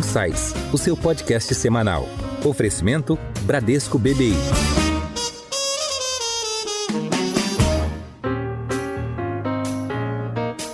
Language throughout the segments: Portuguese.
Insights, o seu podcast semanal. Oferecimento Bradesco BBI.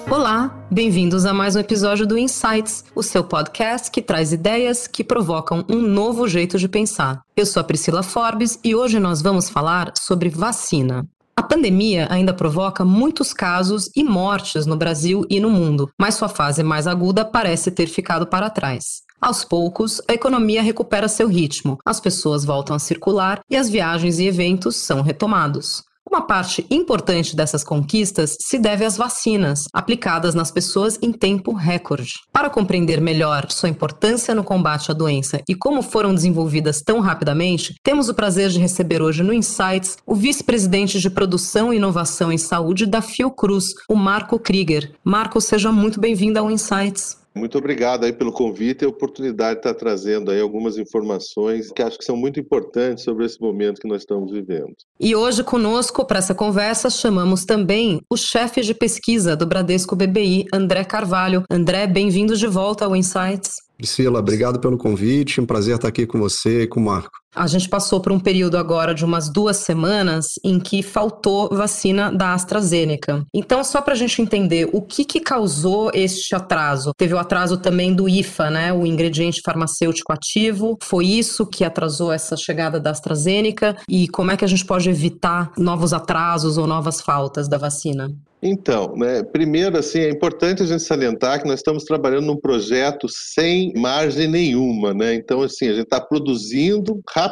Olá, bem-vindos a mais um episódio do Insights, o seu podcast que traz ideias que provocam um novo jeito de pensar. Eu sou a Priscila Forbes e hoje nós vamos falar sobre vacina. A pandemia ainda provoca muitos casos e mortes no Brasil e no mundo, mas sua fase mais aguda parece ter ficado para trás. Aos poucos, a economia recupera seu ritmo, as pessoas voltam a circular e as viagens e eventos são retomados. Uma parte importante dessas conquistas se deve às vacinas, aplicadas nas pessoas em tempo recorde. Para compreender melhor sua importância no combate à doença e como foram desenvolvidas tão rapidamente, temos o prazer de receber hoje no Insights o vice-presidente de Produção e Inovação em Saúde da Fiocruz, o Marco Krieger. Marco, seja muito bem-vindo ao Insights. Muito obrigado aí pelo convite e a oportunidade de estar trazendo aí algumas informações que acho que são muito importantes sobre esse momento que nós estamos vivendo. E hoje conosco para essa conversa chamamos também o chefe de pesquisa do Bradesco BBI, André Carvalho. André, bem-vindo de volta ao Insights. Priscila, obrigado pelo convite. Um prazer estar aqui com você e com o Marco. A gente passou por um período agora de umas duas semanas em que faltou vacina da AstraZeneca. Então, só para a gente entender o que, que causou este atraso. Teve o atraso também do IFA, né? O ingrediente farmacêutico ativo. Foi isso que atrasou essa chegada da AstraZeneca? E como é que a gente pode evitar novos atrasos ou novas faltas da vacina? Então, né, primeiro, assim, é importante a gente salientar que nós estamos trabalhando num projeto sem margem nenhuma, né? Então, assim, a gente está produzindo rapidamente,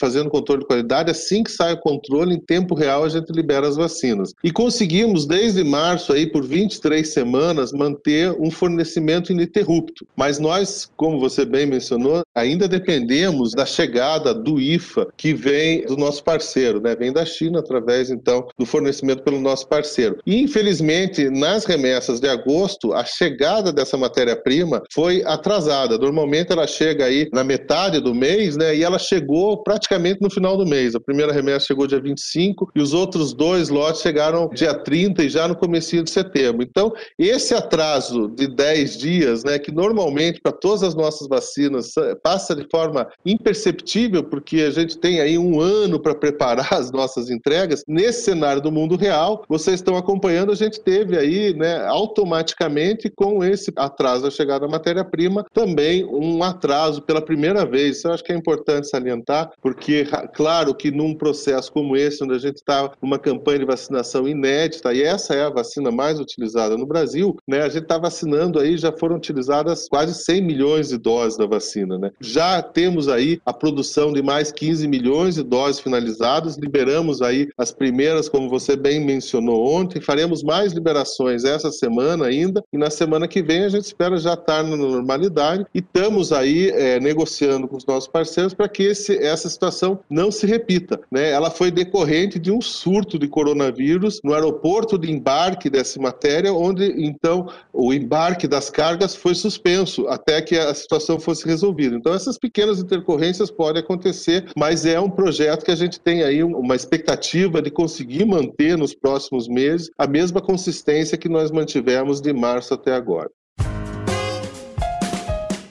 fazendo controle de qualidade, assim que sai o controle, em tempo real a gente libera as vacinas. E conseguimos, desde março, aí, por 23 semanas, manter um fornecimento ininterrupto. Mas nós, como você bem mencionou, ainda dependemos da chegada do IFA, que vem do nosso parceiro, né? Vem da China, através, então, do fornecimento pelo nosso parceiro. E, infelizmente, nas remessas de agosto, a chegada dessa matéria-prima foi atrasada. Normalmente ela chega aí na metade do mês, né? E ela chegou praticamente no final do mês. A primeira remessa chegou dia 25 e os outros dois lotes chegaram dia 30 e já no começo de setembro. Então, esse atraso de 10 dias, né, que normalmente para todas as nossas vacinas passa de forma imperceptível, porque a gente tem aí um ano para preparar as nossas entregas, nesse cenário do mundo real, vocês estão acompanhando acompanhando, a gente teve aí, né, automaticamente, com esse atraso da chegada da matéria-prima, também um atraso pela primeira vez. Isso eu acho que é importante salientar, porque, claro, que num processo como esse, onde a gente está numa campanha de vacinação inédita, e essa é a vacina mais utilizada no Brasil, né, a gente está vacinando aí, já foram utilizadas quase 100 milhões de doses da vacina, né? Já temos aí a produção de mais 15 milhões de doses finalizadas, liberamos aí as primeiras, como você bem mencionou ontem, faremos mais liberações essa semana ainda, e na semana que vem a gente espera já estar na normalidade e estamos aí é, negociando com os nossos parceiros para que esse, essa situação não se repita. Né? Ela foi decorrente de um surto de coronavírus no aeroporto de embarque dessa matéria, onde então o embarque das cargas foi suspenso até que a situação fosse resolvida. Então essas pequenas intercorrências podem acontecer, mas é um projeto que a gente tem aí uma expectativa de conseguir manter nos próximos meses a mesma consistência que nós mantivemos de março até agora.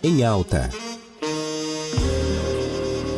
Em alta.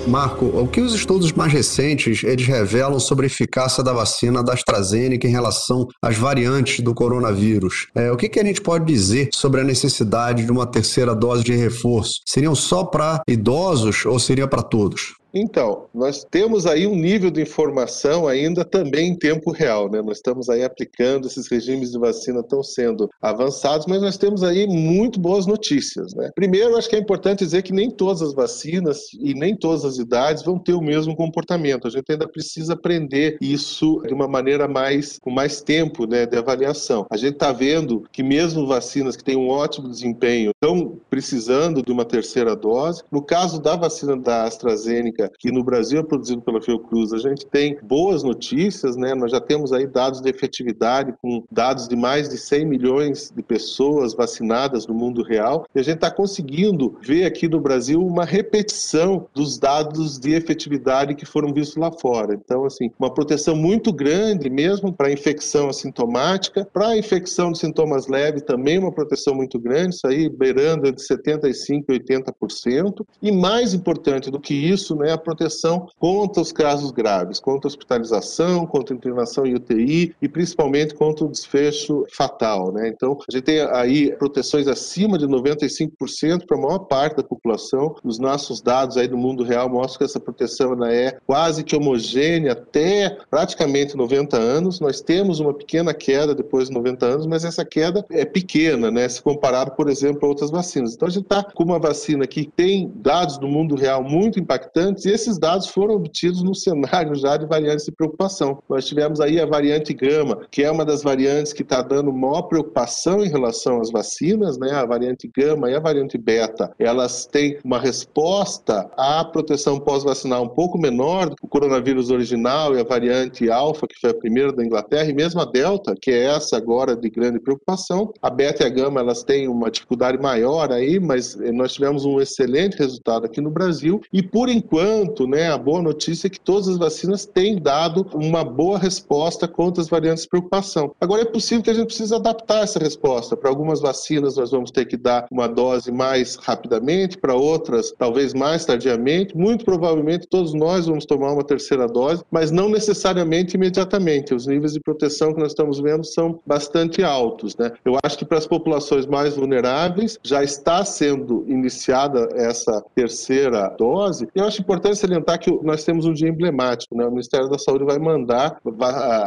Marco, o que os estudos mais recentes eles revelam sobre a eficácia da vacina da AstraZeneca em relação às variantes do coronavírus? É, o que, que a gente pode dizer sobre a necessidade de uma terceira dose de reforço? Seriam só para idosos ou seria para todos? Então, nós temos aí um nível de informação ainda também em tempo real, né? Nós estamos aí aplicando esses regimes de vacina estão sendo avançados, mas nós temos aí muito boas notícias, né? Primeiro, acho que é importante dizer que nem todas as vacinas e nem todas as idades vão ter o mesmo comportamento. A gente ainda precisa aprender isso de uma maneira mais com mais tempo, né, de avaliação. A gente está vendo que mesmo vacinas que têm um ótimo desempenho estão precisando de uma terceira dose. No caso da vacina da AstraZeneca Que no Brasil é produzido pela Fiocruz, a gente tem boas notícias, né? Nós já temos aí dados de efetividade com dados de mais de 100 milhões de pessoas vacinadas no mundo real, e a gente está conseguindo ver aqui no Brasil uma repetição dos dados de efetividade que foram vistos lá fora. Então, assim, uma proteção muito grande mesmo para infecção assintomática, para infecção de sintomas leves também uma proteção muito grande, isso aí beirando de 75% e 80%, e mais importante do que isso, né, a proteção contra os casos graves, contra hospitalização, contra internação em UTI e principalmente contra o desfecho fatal, né? Então, a gente tem aí proteções acima de 95% para a maior parte da população. Os nossos dados aí do mundo real mostram que essa proteção ela é quase que homogênea até praticamente 90 anos. Nós temos uma pequena queda depois de 90 anos, mas essa queda é pequena, né, se comparado, por exemplo, a outras vacinas. Então a gente está com uma vacina que tem dados do mundo real muito impactantes e esses dados foram obtidos no cenário já de variantes de preocupação. Nós tivemos aí a variante gama, que é uma das variantes que está dando maior preocupação em relação às vacinas, né, a variante gama e a variante beta. Elas têm uma resposta à proteção pós-vacinal um pouco menor do que o coronavírus original e a variante alfa, que foi a primeira da Inglaterra, e mesmo a delta, que é essa agora de grande preocupação. A beta e a gama, elas têm uma dificuldade maior aí, mas nós tivemos um excelente resultado aqui no Brasil e por enquanto, né, a boa notícia é que todas as vacinas têm dado uma boa resposta contra as variantes de preocupação. Agora é possível que a gente precise adaptar essa resposta. Para algumas vacinas nós vamos ter que dar uma dose mais rapidamente, para outras talvez mais tardiamente. Muito provavelmente todos nós vamos tomar uma terceira dose, mas não necessariamente imediatamente. Os níveis de proteção que nós estamos vendo são bastante altos, né? Eu acho que para as populações mais vulneráveis já está sendo iniciada essa terceira dose. Eu acho importante salientar que nós temos um dia emblemático, né? O Ministério da Saúde vai mandar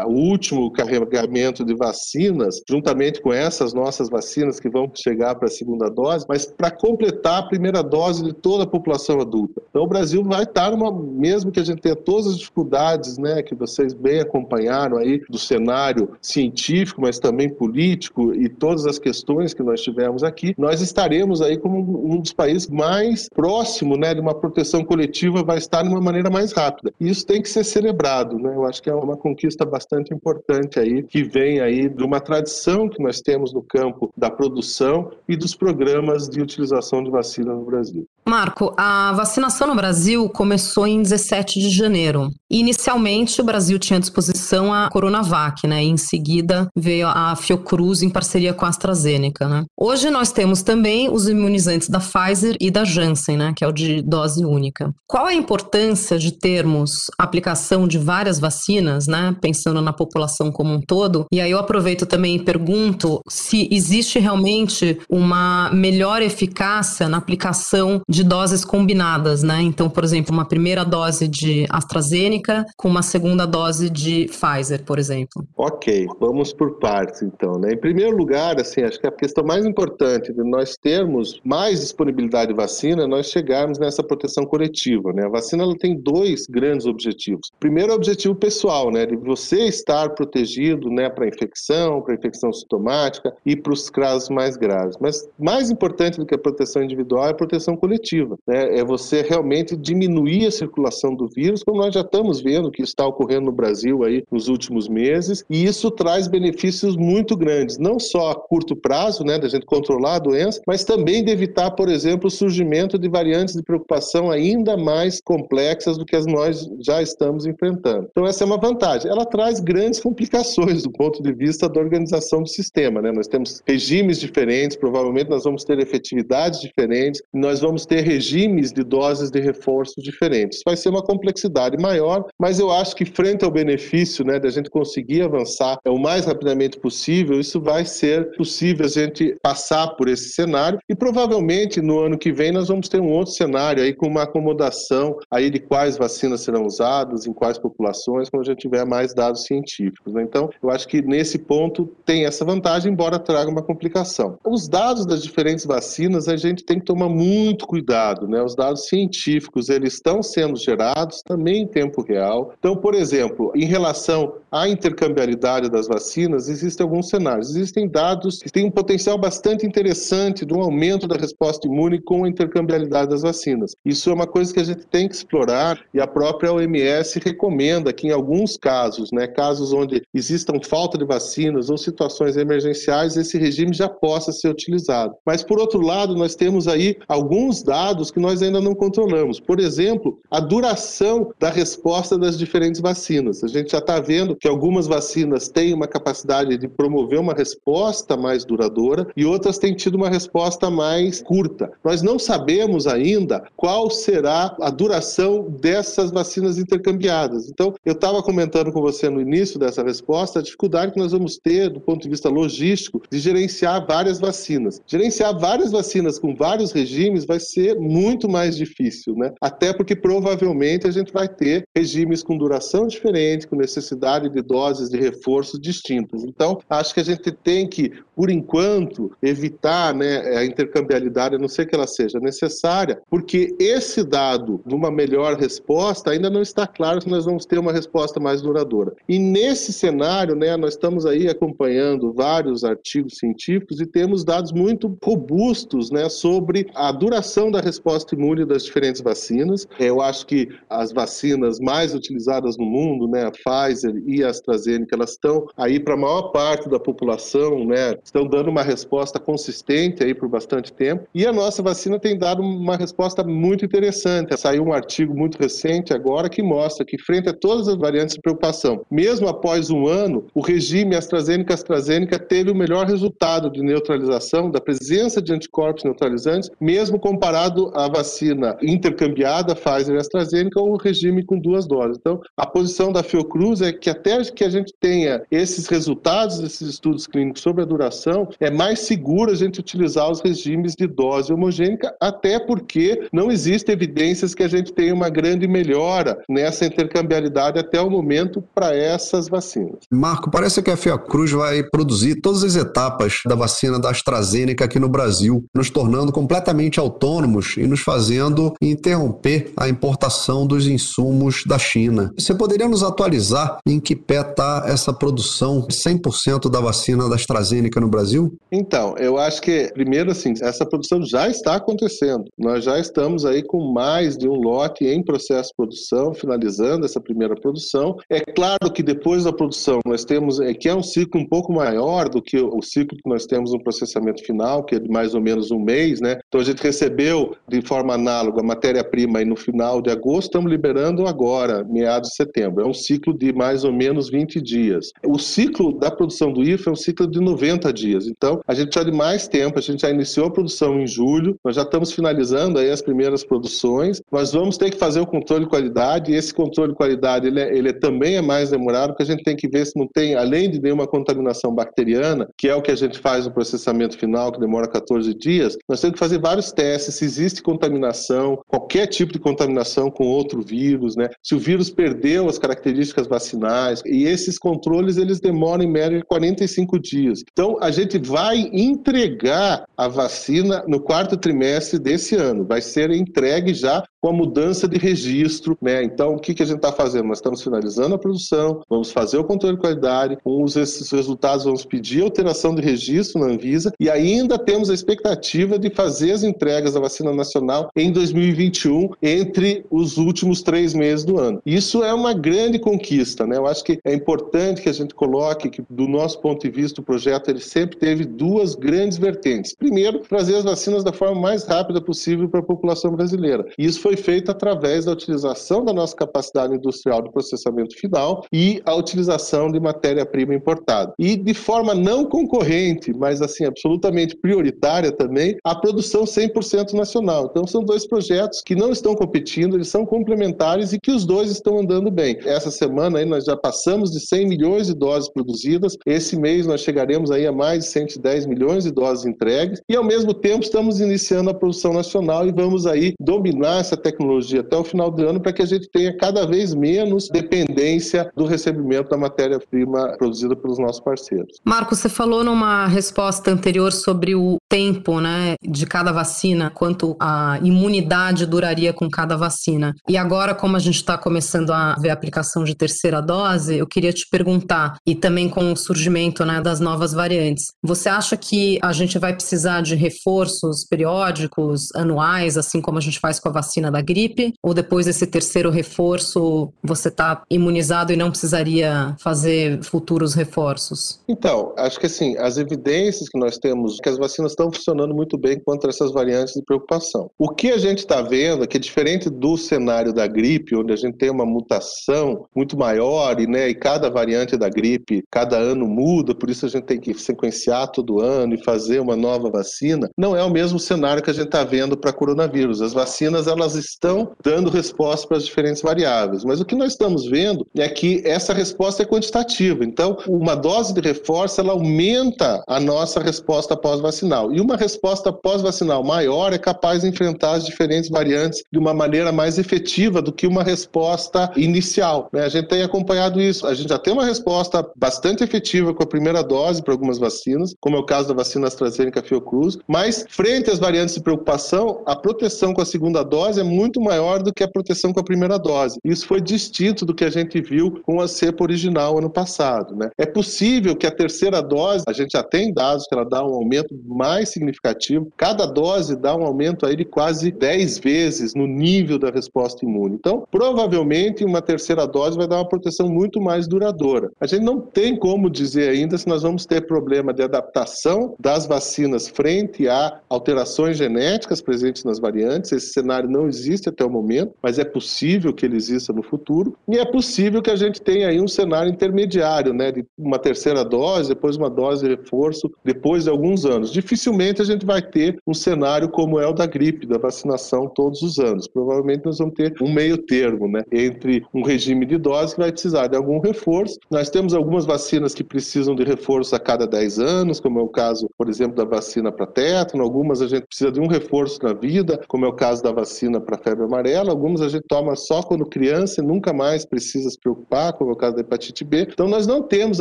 o último carregamento de vacinas, juntamente com essas nossas vacinas que vão chegar para a segunda dose, mas para completar a primeira dose de toda a população adulta. Então o Brasil vai estar numa, mesmo que a gente tenha todas as dificuldades, né, que vocês bem acompanharam aí do cenário científico, mas também político e todas as questões que nós tivemos aqui, nós estaremos aí como um dos países mais próximo, né, de uma proteção coletiva, vai estar de uma maneira mais rápida. E isso tem que ser celebrado, né? Eu acho que é uma conquista bastante importante aí que vem aí de uma tradição que nós temos no campo da produção e dos programas de utilização de vacina no Brasil. Marco, a vacinação no Brasil começou em 17 de janeiro. Inicialmente, o Brasil tinha disposição a Coronavac, né? E em seguida veio a Fiocruz em parceria com a AstraZeneca, né? Hoje nós temos também os imunizantes da Pfizer e da Janssen, né? Que é o de dose única. Qual a importância de termos aplicação de várias vacinas, né? Pensando na população como um todo. E aí eu aproveito também e pergunto se existe realmente uma melhor eficácia na aplicação doses combinadas, né? Então, por exemplo, uma primeira dose de AstraZeneca com uma segunda dose de Pfizer, por exemplo. Ok, vamos por partes então, né? Em primeiro lugar, assim, acho que a questão mais importante de nós termos mais disponibilidade de vacina é nós chegarmos nessa proteção coletiva, né? A vacina ela tem dois grandes objetivos. Primeiro, o objetivo pessoal, né, de você estar protegido, né, para infecção, para infecção sintomática e para os casos mais graves. Mas mais importante do que a proteção individual é a proteção coletiva né? É você realmente diminuir a circulação do vírus, como nós já estamos vendo que está ocorrendo no Brasil aí nos últimos meses, e isso traz benefícios muito grandes, não só a curto prazo, né, da gente controlar a doença, mas também de evitar, por exemplo, o surgimento de variantes de preocupação ainda mais complexas do que as nós já estamos enfrentando. Então essa é uma vantagem. Ela traz grandes complicações do ponto de vista da organização do sistema, né? Nós temos regimes diferentes, provavelmente nós vamos ter efetividades diferentes, nós vamos ter regimes de doses de reforço diferentes. Vai ser uma complexidade maior, mas eu acho que frente ao benefício né, da gente conseguir avançar o mais rapidamente possível, isso vai ser possível a gente passar por esse cenário e provavelmente no ano que vem nós vamos ter um outro cenário aí com uma acomodação aí de quais vacinas serão usadas, em quais populações, quando a gente tiver mais dados científicos. Né? Então, eu acho que nesse ponto tem essa vantagem, embora traga uma complicação. Os dados das diferentes vacinas a gente tem que tomar muito cuidado dado, né? Os dados científicos, eles estão sendo gerados também em tempo real. Então, por exemplo, em relação à intercambiabilidade das vacinas, existem alguns cenários. Existem dados que têm um potencial bastante interessante de um aumento da resposta imune com a intercambiabilidade das vacinas. Isso é uma coisa que a gente tem que explorar e a própria OMS recomenda que em alguns casos, né, casos onde existam falta de vacinas ou situações emergenciais, esse regime já possa ser utilizado. Mas por outro lado, nós temos aí alguns dados que nós ainda não controlamos. Por exemplo, a duração da resposta das diferentes vacinas. A gente já está vendo que algumas vacinas têm uma capacidade de promover uma resposta mais duradoura e outras têm tido uma resposta mais curta. Nós não sabemos ainda qual será a duração dessas vacinas intercambiadas. Então, eu estava comentando com você no início dessa resposta a dificuldade que nós vamos ter do ponto de vista logístico de gerenciar várias vacinas. Gerenciar várias vacinas com vários regimes vai ser muito mais difícil, né? Até porque provavelmente a gente vai ter regimes com duração diferente, com necessidade de doses de reforço distintas. Então, acho que a gente tem que, por enquanto, evitar né, a intercambiabilidade, a não ser que ela seja necessária, porque esse dado de uma melhor resposta ainda não está claro se nós vamos ter uma resposta mais duradoura. E nesse cenário, né, nós estamos aí acompanhando vários artigos científicos e temos dados muito robustos né, sobre a duração da resposta imune das diferentes vacinas. Eu acho que as vacinas mais utilizadas no mundo, né, a Pfizer e a AstraZeneca, elas estão aí para a maior parte da população, né, estão dando uma resposta consistente aí por bastante tempo. E a nossa vacina tem dado uma resposta muito interessante. Saiu um artigo muito recente agora que mostra que frente a todas as variantes de preocupação, mesmo após um ano, o regime AstraZeneca-AstraZeneca teve o melhor resultado de neutralização da presença de anticorpos neutralizantes, mesmo comparado à vacina intercambiada Pfizer e AstraZeneca ou o regime com duas doses. Então, a posição da Fiocruz é que até que a gente tenha esses resultados desses estudos clínicos sobre a duração, é mais seguro a gente utilizar os regimes de dose homogênica, até porque não existe evidências que a gente tenha uma grande melhora nessa intercambiabilidade até o momento para essas vacinas. Marco, parece que a Fiocruz vai produzir todas as etapas da vacina da AstraZeneca aqui no Brasil, nos tornando completamente autônomos e nos fazendo interromper a importação dos insumos da China. Você poderia nos atualizar em que pé está essa produção 100% da vacina da AstraZeneca no Brasil? Então, eu acho que, primeiro, assim, essa produção já está acontecendo. Nós já estamos aí com mais de um lote em processo de produção, finalizando essa primeira produção. É claro que depois da produção nós temos, é, que é um ciclo um pouco maior do que o ciclo que nós temos no processamento final, que é de mais ou menos um mês, né? Então a gente recebeu de forma análoga a matéria-prima no final de agosto, estamos liberando agora, meados de setembro. É um ciclo de mais ou menos 20 dias. O ciclo da produção do IFA é um ciclo de 90 dias. Então a gente precisa de mais tempo, a gente já iniciou a produção em julho, nós já estamos finalizando aí as primeiras produções. Nós vamos ter que fazer o controle de qualidade e esse controle de qualidade ele, é, ele é, também é mais demorado porque a gente tem que ver se não tem, além de nenhuma contaminação bacteriana, que é o que a gente faz no processamento final, que demora 14 dias, nós temos que fazer vários testes existe contaminação, qualquer tipo de contaminação com outro vírus, né? Se o vírus perdeu as características vacinais e esses controles eles demoram em média 45 dias. Então a gente vai entregar a vacina no quarto trimestre desse ano. Vai ser entregue já com a mudança de registro, né? Então, o que, que a gente está fazendo? Nós estamos finalizando a produção, vamos fazer o controle de qualidade, com esses resultados vamos pedir alteração de registro na Anvisa e ainda temos a expectativa de fazer as entregas da vacina nacional em 2021, entre os últimos três meses do ano. Isso é uma grande conquista, né? Eu acho que é importante que a gente coloque que, do nosso ponto de vista, o projeto ele sempre teve duas grandes vertentes. Primeiro, trazer as vacinas da forma mais rápida possível para a população brasileira. Isso foi feito através da utilização da nossa capacidade industrial de processamento final e a utilização de matéria-prima importada. E de forma não concorrente, mas assim absolutamente prioritária também, a produção 100% nacional. Então são dois projetos que não estão competindo, eles são complementares e que os dois estão andando bem. Essa semana aí nós já passamos de 100 milhões de doses produzidas. Esse mês nós chegaremos aí a mais de 110 milhões de doses entregues e ao mesmo tempo estamos iniciando a produção nacional e vamos aí dominar essa tecnologia até o final do ano para que a gente tenha cada vez menos dependência do recebimento da matéria-prima produzida pelos nossos parceiros. Marco, você falou numa resposta anterior sobre o tempo né, de cada vacina, quanto a imunidade duraria com cada vacina. E agora, como a gente está começando a ver a aplicação de terceira dose, eu queria te perguntar, e também com o surgimento né, das novas variantes, você acha que a gente vai precisar de reforços periódicos, anuais, assim como a gente faz com a vacina da gripe? Ou depois desse terceiro reforço, você está imunizado e não precisaria fazer futuros reforços? Então, acho que assim, as evidências que nós temos que as vacinas estão funcionando muito bem contra essas variantes de preocupação. O que a gente está vendo é que, diferente do cenário da gripe, onde a gente tem uma mutação muito maior e, né, e cada variante da gripe, cada ano muda, por isso a gente tem que sequenciar todo ano e fazer uma nova vacina, não é o mesmo cenário que a gente está vendo para coronavírus. As vacinas elas estão dando resposta para as diferentes variáveis, mas o que nós estamos vendo é que essa resposta é quantitativa. Então, uma dose de reforço ela aumenta a nossa resposta pós-vacinal vacinal. E uma resposta pós-vacinal maior é capaz de enfrentar as diferentes variantes de uma maneira mais efetiva do que uma resposta inicial. Né? A gente tem acompanhado isso. A gente já tem uma resposta bastante efetiva com a primeira dose para algumas vacinas, como é o caso da vacina AstraZeneca Fiocruz, mas frente às variantes de preocupação, a proteção com a segunda dose é muito maior do que a proteção com a primeira dose. Isso foi distinto do que a gente viu com a cepa original ano passado. Né? É possível que a terceira dose, a gente já tem dados que ela dá um aumento mais significativo. Cada dose dá um aumento aí de quase 10 vezes no nível da resposta imune. Então, provavelmente, uma terceira dose vai dar uma proteção muito mais duradoura. A gente não tem como dizer ainda se nós vamos ter problema de adaptação das vacinas frente a alterações genéticas presentes nas variantes. Esse cenário não existe até o momento, mas é possível que ele exista no futuro. E é possível que a gente tenha aí um cenário intermediário, né, de uma terceira dose, depois uma dose de reforço, depois de alguns anos. Dificilmente a gente vai ter um cenário como é o da gripe, da vacinação todos os anos. Provavelmente nós vamos ter um meio termo, né, entre um regime de dose que vai precisar de algum reforço. Nós temos algumas vacinas que precisam de reforço a cada 10 anos, como é o caso, por exemplo, da vacina para tétano. Algumas a gente precisa de um reforço na vida, como é o caso da vacina para febre amarela. Algumas a gente toma só quando criança e nunca mais precisa se preocupar, como é o caso da hepatite B. Então nós não temos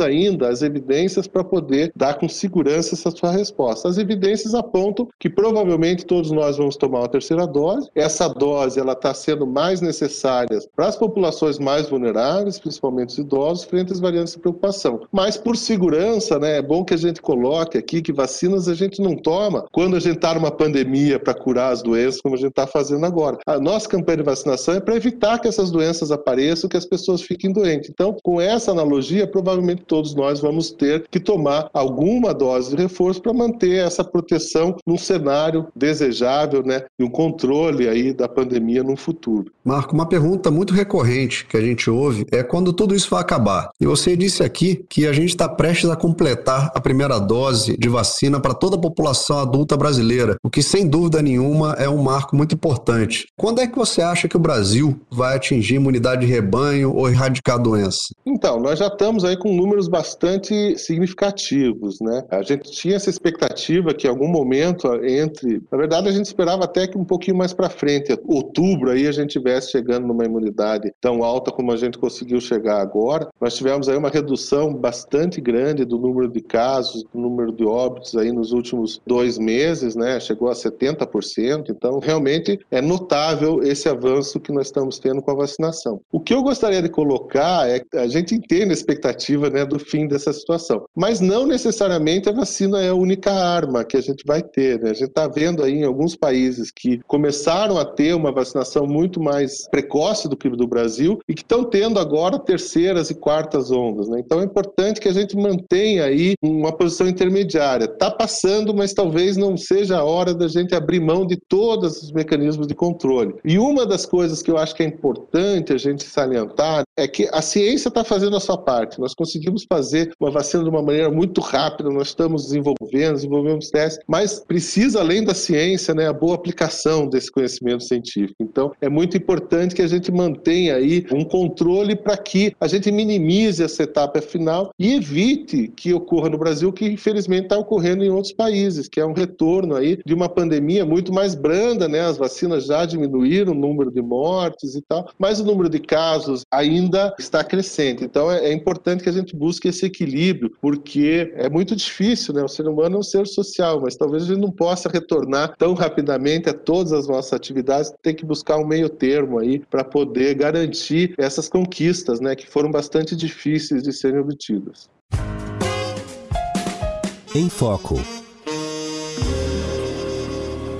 ainda as evidências para poder dar com segurança essa sua resposta. As evidências evidências apontam que provavelmente todos nós vamos tomar uma terceira dose. Essa dose ela está sendo mais necessária para as populações mais vulneráveis, principalmente os idosos, frente às variantes de preocupação. Mas por segurança, né, é bom que a gente coloque aqui que vacinas a gente não toma quando a gente está numa pandemia para curar as doenças, como a gente está fazendo agora. A nossa campanha de vacinação é para evitar que essas doenças apareçam, que as pessoas fiquem doentes. Então, com essa analogia, provavelmente todos nós vamos ter que tomar alguma dose de reforço para manter essa proteção num cenário desejável, né, e um controle aí da pandemia no futuro. Marco, uma pergunta muito recorrente que a gente ouve é quando tudo isso vai acabar. E você disse aqui que a gente está prestes a completar a primeira dose de vacina para toda a população adulta brasileira, o que sem dúvida nenhuma é um marco muito importante. Quando é que você acha que o Brasil vai atingir imunidade de rebanho ou erradicar a doença? Então, nós já estamos aí com números bastante significativos, né? A gente tinha essa expectativa que em algum momento entre, na verdade a gente esperava até que um pouquinho mais para frente, outubro aí a gente estivesse chegando numa imunidade tão alta como a gente conseguiu chegar agora. Nós tivemos aí uma redução bastante grande do número de casos, do número de óbitos aí nos últimos dois meses, né? Chegou a 70%. Então realmente é notável esse avanço que nós estamos tendo com a vacinação. O que eu gostaria de colocar é que a gente entende a expectativa, né, do fim dessa situação, mas não necessariamente a vacina é a única arma que a gente vai ter. Né? A gente está vendo aí em alguns países que começaram a ter uma vacinação muito mais precoce do que do Brasil e que estão tendo agora terceiras e quartas ondas. Né? Então é importante que a gente mantenha aí uma posição intermediária. Está passando, mas talvez não seja a hora da gente abrir mão de todos os mecanismos de controle. E uma das coisas que eu acho que é importante a gente salientar É que a ciência está fazendo a sua parte. Nós conseguimos fazer uma vacina de uma maneira muito rápida, nós estamos desenvolvendo, desenvolvemos testes, mas precisa, além da ciência, né, a boa aplicação desse conhecimento científico. Então, é muito importante que a gente mantenha aí um controle para que a gente minimize essa etapa final e evite que ocorra no Brasil o que infelizmente está ocorrendo em outros países, que é um retorno aí de uma pandemia muito mais branda, né? As vacinas já diminuíram o número de mortes e tal, mas o número de casos ainda está crescente. Então é, é importante que a gente busque esse equilíbrio, porque é muito difícil, né? O ser humano é um ser social, mas talvez a gente não possa retornar tão rapidamente a todas as nossas atividades, tem que buscar um meio termo aí para poder garantir essas conquistas, né, que foram bastante difíceis de serem obtidas. Em Foco.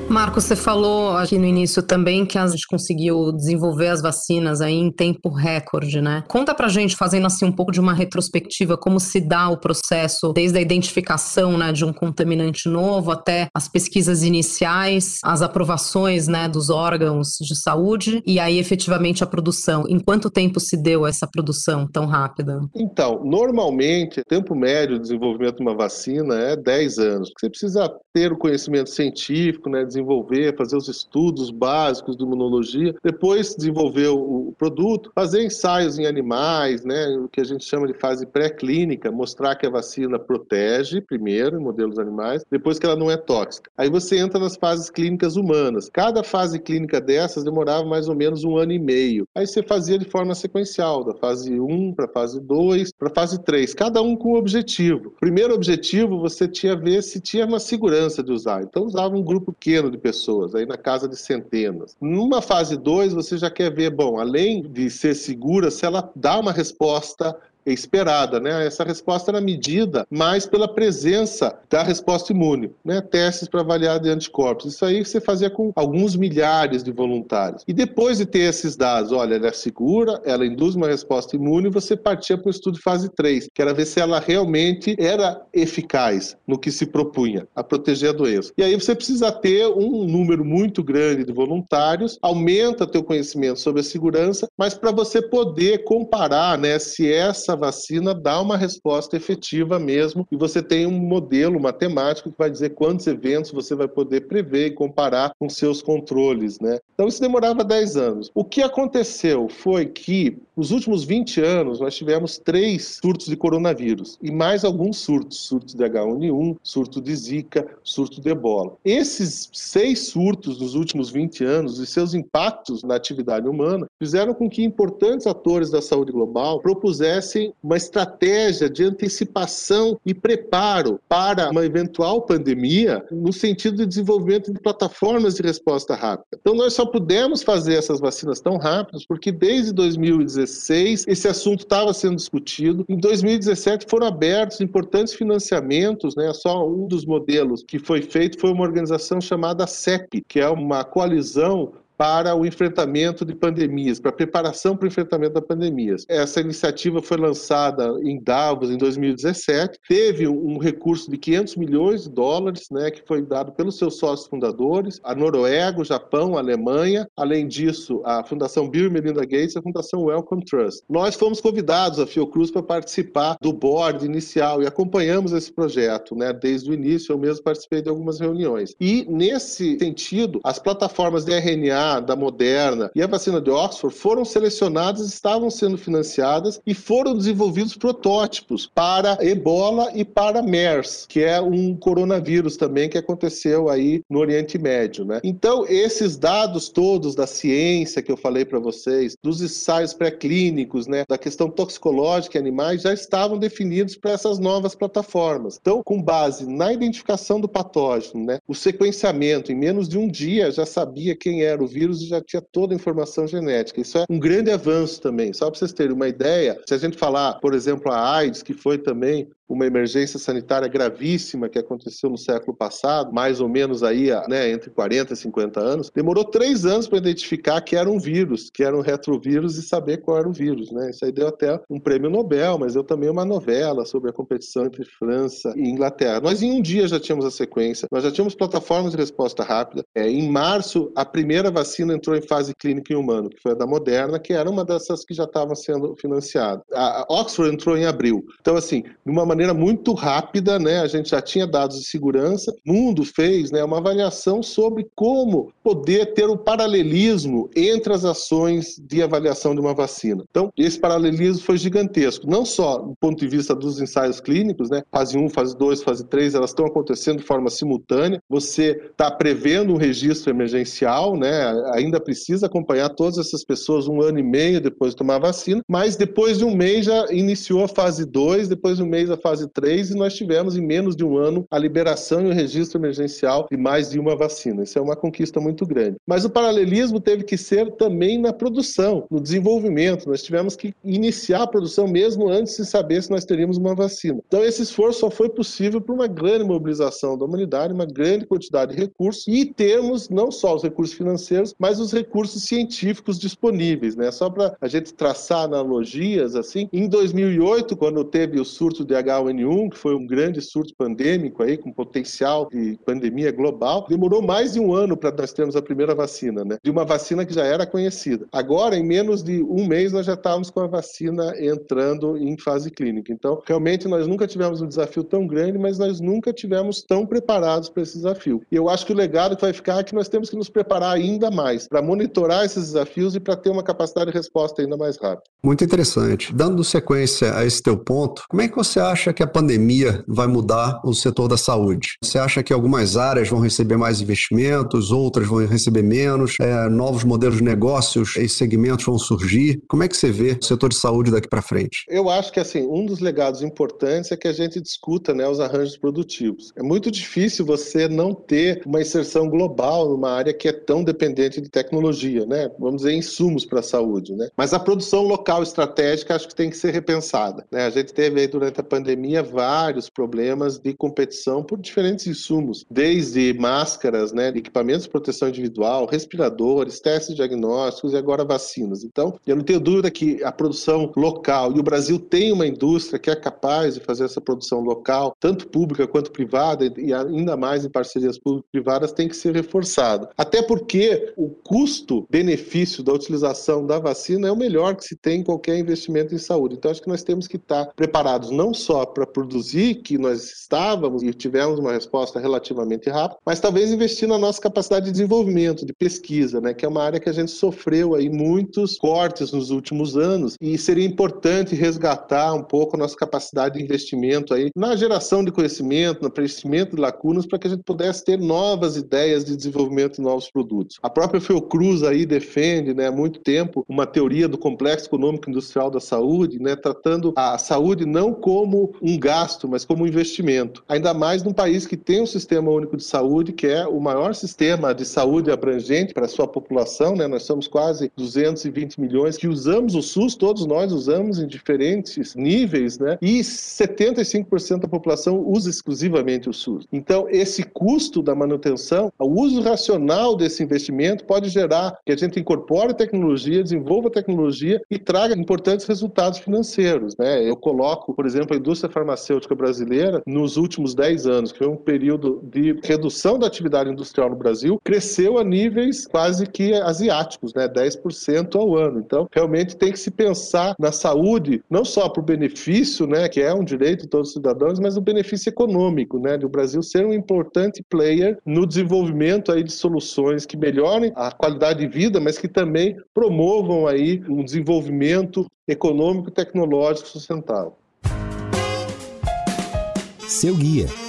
Marco, você falou aqui no início também que a gente conseguiu desenvolver as vacinas aí em tempo recorde, né? Conta pra gente, fazendo assim um pouco de uma retrospectiva, como se dá o processo desde a identificação né, de um contaminante novo até as pesquisas iniciais, as aprovações né, dos órgãos de saúde e aí efetivamente a produção. Em quanto tempo se deu essa produção tão rápida? Então, normalmente, o tempo médio de desenvolvimento de uma vacina é 10 anos. Você precisa ter o conhecimento científico, né, desenvolver, fazer os estudos básicos de imunologia, depois desenvolver o produto, fazer ensaios em animais, né, o que a gente chama de fase pré-clínica, mostrar que a vacina protege primeiro em modelos animais, depois que ela não é tóxica. Aí você entra nas fases clínicas humanas. Cada fase clínica dessas demorava mais ou menos um ano e meio. Aí você fazia de forma sequencial, da fase 1 para fase 2, para fase 3, cada um com um objetivo. Primeiro objetivo, você tinha ver se tinha uma segurança de usar. Então usava um grupo pequeno de pessoas, aí na casa de centenas. Numa fase 2, você já quer ver, bom, além de ser segura, se ela dá uma resposta esperada, né? Essa resposta era medida mais pela presença da resposta imune, né? Testes para avaliar de anticorpos. Isso aí você fazia com alguns milhares de voluntários. E depois de ter esses dados, olha, ela é segura, ela induz uma resposta imune, você partia para o estudo fase 3, que era ver se ela realmente era eficaz no que se propunha, a proteger a doença. E aí você precisa ter um número muito grande de voluntários, aumenta teu conhecimento sobre a segurança, mas para você poder comparar, né, se essa vacina dá uma resposta efetiva mesmo e você tem um modelo matemático que vai dizer quantos eventos você vai poder prever e comparar com seus controles, né? Então isso demorava 10 anos. O que aconteceu foi que nos últimos 20 anos nós tivemos três surtos de coronavírus e mais alguns surtos, surtos de H1N1, surto de Zika, surto de Ebola. Esses seis surtos dos últimos 20 anos e seus impactos na atividade humana fizeram com que importantes atores da saúde global propusessem uma estratégia de antecipação e preparo para uma eventual pandemia no sentido de desenvolvimento de plataformas de resposta rápida. Então, nós só pudemos fazer essas vacinas tão rápidas porque desde 2016 esse assunto estava sendo discutido. Em 2017 foram abertos importantes financiamentos, né? Só um dos modelos que foi feito foi uma organização chamada CEP, que é uma coalizão para o enfrentamento de pandemias, para a preparação para o enfrentamento das pandemias. Essa iniciativa foi lançada em Davos em 2017, teve um recurso de 500 milhões de dólares, né, que foi dado pelos seus sócios fundadores, a Noruega, o Japão, a Alemanha, além disso, a Fundação Bill e Melinda Gates e a Fundação Wellcome Trust. Nós fomos convidados, a Fiocruz, para participar do board inicial e acompanhamos esse projeto, né, desde o início, eu mesmo participei de algumas reuniões. E, nesse sentido, as plataformas de RNA da Moderna e a vacina de Oxford foram selecionadas, estavam sendo financiadas e foram desenvolvidos protótipos para Ebola e para MERS, que é um coronavírus também que aconteceu aí no Oriente Médio, né? Então, esses dados todos da ciência que eu falei para vocês, dos ensaios pré-clínicos, né, da questão toxicológica em animais já estavam definidos para essas novas plataformas. Então, com base na identificação do patógeno, né, o sequenciamento em menos de um dia já sabia quem era o vírus já tinha toda a informação genética. Isso é um grande avanço também. Só para vocês terem uma ideia, se a gente falar, por exemplo, a AIDS, que foi também uma emergência sanitária gravíssima que aconteceu no século passado, mais ou menos aí né, entre 40 e 50 anos, demorou três anos para identificar que era um vírus, que era um retrovírus e saber qual era o vírus. Né? Isso aí deu até um prêmio Nobel, mas deu também uma novela sobre a competição entre França e Inglaterra. Nós em um dia já tínhamos a sequência, nós já tínhamos plataformas de resposta rápida. É, em março, a primeira vacina entrou em fase clínica em humano, que foi a da Moderna, que era uma dessas que já estavam sendo financiadas. A Oxford entrou em abril. Então, assim, de uma maneira muito rápida, né, a gente já tinha dados de segurança. O mundo fez né, uma avaliação sobre como poder ter o um paralelismo entre as ações de avaliação de uma vacina. Então, esse paralelismo foi gigantesco, não só do ponto de vista dos ensaios clínicos, né, fase 1, fase 2, fase 3, elas estão acontecendo de forma simultânea. Você está prevendo um registro emergencial, né, ainda precisa acompanhar todas essas pessoas um ano e meio depois de tomar a vacina, mas depois de um mês já iniciou a fase 2, depois de um mês a fase 3 e nós tivemos em menos de um ano a liberação e o registro emergencial de mais de uma vacina. Isso é uma conquista muito grande. Mas o paralelismo teve que ser também na produção, no desenvolvimento. Nós tivemos que iniciar a produção mesmo antes de saber se nós teríamos uma vacina. Então esse esforço só foi possível por uma grande mobilização da humanidade, uma grande quantidade de recursos e termos não só os recursos financeiros, mas os recursos científicos disponíveis, né? Só para a gente traçar analogias assim, em 2008, quando teve o surto de H1N1, que foi um grande surto pandêmico aí com potencial de pandemia global, demorou mais de um ano para nós termos a primeira vacina, né? De uma vacina que já era conhecida. Agora, em menos de um mês, nós já estávamos com a vacina entrando em fase clínica. Então, realmente, nós nunca tivemos um desafio tão grande, mas nós nunca tivemos tão preparados para esse desafio. E eu acho que o legado que vai ficar é que nós temos que nos preparar ainda mais para monitorar esses desafios e para ter uma capacidade de resposta ainda mais rápida. Muito interessante. Dando sequência a esse teu ponto, como é que você acha que a pandemia vai mudar o setor da saúde? Você acha que algumas áreas vão receber mais investimentos, outras vão receber menos, é, novos modelos de negócios e segmentos vão surgir? Como é que você vê o setor de saúde daqui para frente? Eu acho que assim um dos legados importantes é que a gente discuta né, os arranjos produtivos. É muito difícil você não ter uma inserção global numa área que é tão dependente de tecnologia, né? Vamos dizer insumos para a saúde, né? Mas a produção local estratégica acho que tem que ser repensada. Né? A gente teve aí durante a pandemia vários problemas de competição por diferentes insumos, desde máscaras, né, equipamentos de proteção individual, respiradores, testes diagnósticos e agora vacinas. Então, eu não tenho dúvida que a produção local, e o Brasil tem uma indústria que é capaz de fazer essa produção local, tanto pública quanto privada, e ainda mais em parcerias público-privadas, tem que ser reforçado. Até porque o custo-benefício da utilização da vacina é o melhor que se tem em qualquer investimento em saúde. Então, acho que nós temos que estar preparados não só para produzir, que nós estávamos e tivemos uma resposta relativamente rápida, mas talvez investir na nossa capacidade de desenvolvimento, de pesquisa, né, que é uma área que a gente sofreu aí muitos cortes nos últimos anos e seria importante resgatar um pouco a nossa capacidade de investimento aí na geração de conhecimento, no preenchimento de lacunas para que a gente pudesse ter novas ideias de desenvolvimento de novos produtos. A própria Fiocruz aí defende, né, há muito tempo uma teoria do complexo econômico industrial da saúde, né, tratando a saúde não como um gasto, mas como um investimento. Ainda mais num país que tem um sistema único de saúde, que é o maior sistema de saúde abrangente para a sua população, né? Nós somos quase 220 milhões que usamos o SUS, todos nós usamos em diferentes níveis, né? E 75% da população usa exclusivamente o SUS. Então, esse custo da manutenção, o uso racional desse investimento pode gerar que a gente incorpore tecnologia, desenvolva tecnologia e traga importantes resultados financeiros. Né? Eu coloco, por exemplo, a indústria farmacêutica brasileira nos últimos 10 anos, que foi um período de redução da atividade industrial no Brasil, cresceu a níveis quase que asiáticos, né? 10% ao ano. Então, realmente tem que se pensar na saúde, não só para o benefício, né, que é um direito de todos os cidadãos, mas o benefício econômico, né, do Brasil ser um importante player no desenvolvimento aí de soluções que melhorem a qualidade de vida, mas que também promovam aí um desenvolvimento econômico e tecnológico sustentável. Seu guia.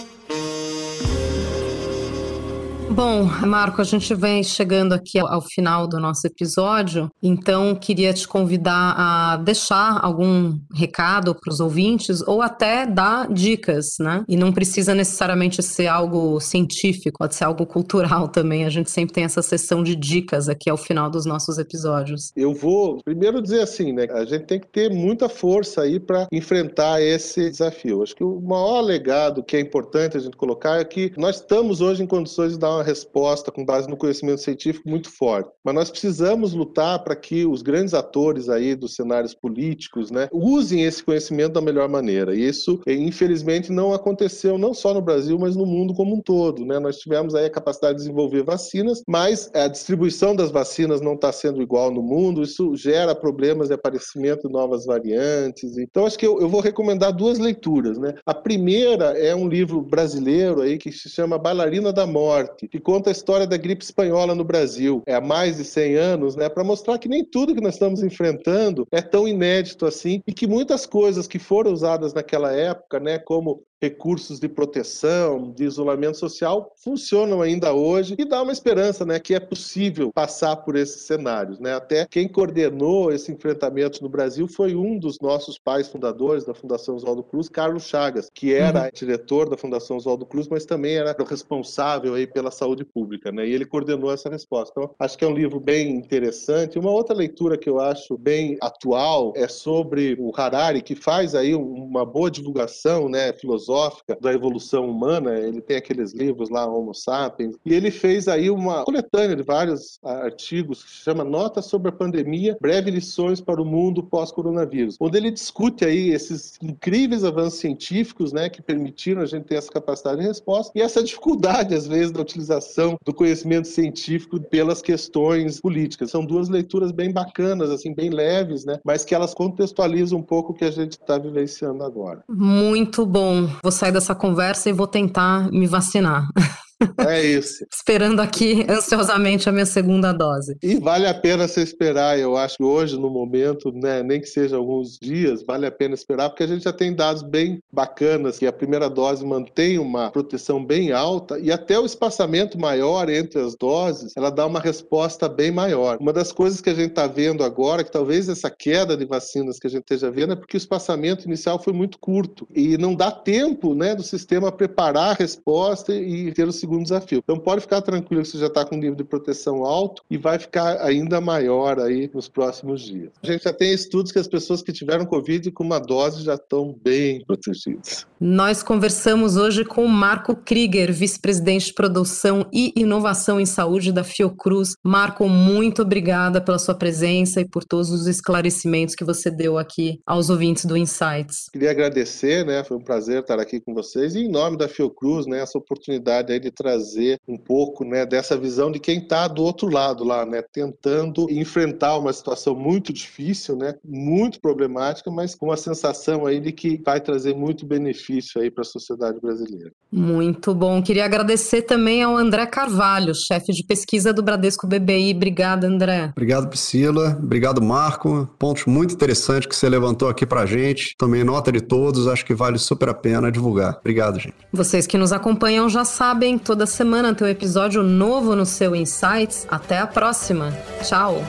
Bom, Marco, a gente vem chegando aqui ao final do nosso episódio, então queria te convidar a deixar algum recado para os ouvintes ou até dar dicas, né? E não precisa necessariamente ser algo científico, pode ser algo cultural também. A gente sempre tem essa sessão de dicas aqui ao final dos nossos episódios. Eu vou primeiro dizer assim, né? A gente tem que ter muita força aí para enfrentar esse desafio. Acho que o maior legado que é importante a gente colocar é que nós estamos hoje em condições de dar uma resposta com base no conhecimento científico muito forte. Mas nós precisamos lutar para que os grandes atores aí dos cenários políticos, né, usem esse conhecimento da melhor maneira. E isso, infelizmente, não aconteceu não só no Brasil, mas no mundo como um todo, né? Nós tivemos aí a capacidade de desenvolver vacinas, mas a distribuição das vacinas não está sendo igual no mundo. Isso gera problemas de aparecimento de novas variantes. Então, acho que eu, eu vou recomendar duas leituras, né? A primeira é um livro brasileiro aí que se chama Bailarina da Morte, que conta a história da gripe espanhola no Brasil, é há mais de 100 anos, né, para mostrar que nem tudo que nós estamos enfrentando é tão inédito assim e que muitas coisas que foram usadas naquela época, né, como recursos de proteção, de isolamento social, funcionam ainda hoje e dá uma esperança, né, que é possível passar por esses cenários, né? Até quem coordenou esse enfrentamento no Brasil foi um dos nossos pais fundadores da Fundação Oswaldo Cruz, Carlos Chagas, que era uhum. diretor da Fundação Oswaldo Cruz, mas também era o responsável aí pela saúde pública, né? E ele coordenou essa resposta. Então, acho que é um livro bem interessante. Uma outra leitura que eu acho bem atual é sobre o Harari, que faz aí uma boa divulgação, né, filosófica filosófica da evolução humana, ele tem aqueles livros lá, Homo Sapiens, e ele fez aí uma coletânea de vários artigos que se chama Notas sobre a Pandemia, Breve Lições para o Mundo Pós-Coronavírus, onde ele discute aí esses incríveis avanços científicos, né, que permitiram a gente ter essa capacidade de resposta e essa dificuldade, às vezes, da utilização do conhecimento científico pelas questões políticas. São duas leituras bem bacanas, assim, bem leves, né, mas que elas contextualizam um pouco o que a gente está vivenciando agora. Muito bom vou sair dessa conversa e vou tentar me vacinar. É isso. Esperando aqui ansiosamente a minha segunda dose. E vale a pena você esperar, eu acho que hoje, no momento, né, nem que seja alguns dias, vale a pena esperar, porque a gente já tem dados bem bacanas que a primeira dose mantém uma proteção bem alta e até o espaçamento maior entre as doses, ela dá uma resposta bem maior. Uma das coisas que a gente está vendo agora, que talvez essa queda de vacinas que a gente esteja vendo, é porque o espaçamento inicial foi muito curto e não dá tempo né, do sistema preparar a resposta e ter o segundo desafio. Então pode ficar tranquilo que você já está com um nível de proteção alto e vai ficar ainda maior aí nos próximos dias. A gente já tem estudos que as pessoas que tiveram Covid com uma dose já estão bem protegidas. Nós conversamos hoje com o Marco Krieger, vice-presidente de produção e inovação em saúde da Fiocruz. Marco, muito obrigada pela sua presença e por todos os esclarecimentos que você deu aqui aos ouvintes do Insights. Queria agradecer, né? Foi um prazer estar aqui com vocês e em nome da Fiocruz, né, essa oportunidade aí de trazer um pouco, né, dessa visão de quem está do outro lado lá, né, tentando enfrentar uma situação muito difícil, né, muito problemática, mas com a sensação aí de que vai trazer muito benefício aí para a sociedade brasileira. Muito bom. Queria agradecer também ao André Carvalho, chefe de pesquisa do Bradesco BBI. Obrigada, André. Obrigado, Priscila. Obrigado, Marco. Pontos muito interessantes que você levantou aqui para gente. Tomei nota de todos, acho que vale super a pena divulgar. Obrigado, gente. Vocês que nos acompanham já sabem, toda semana tem um episódio novo no seu Insights. Até a próxima. Tchau.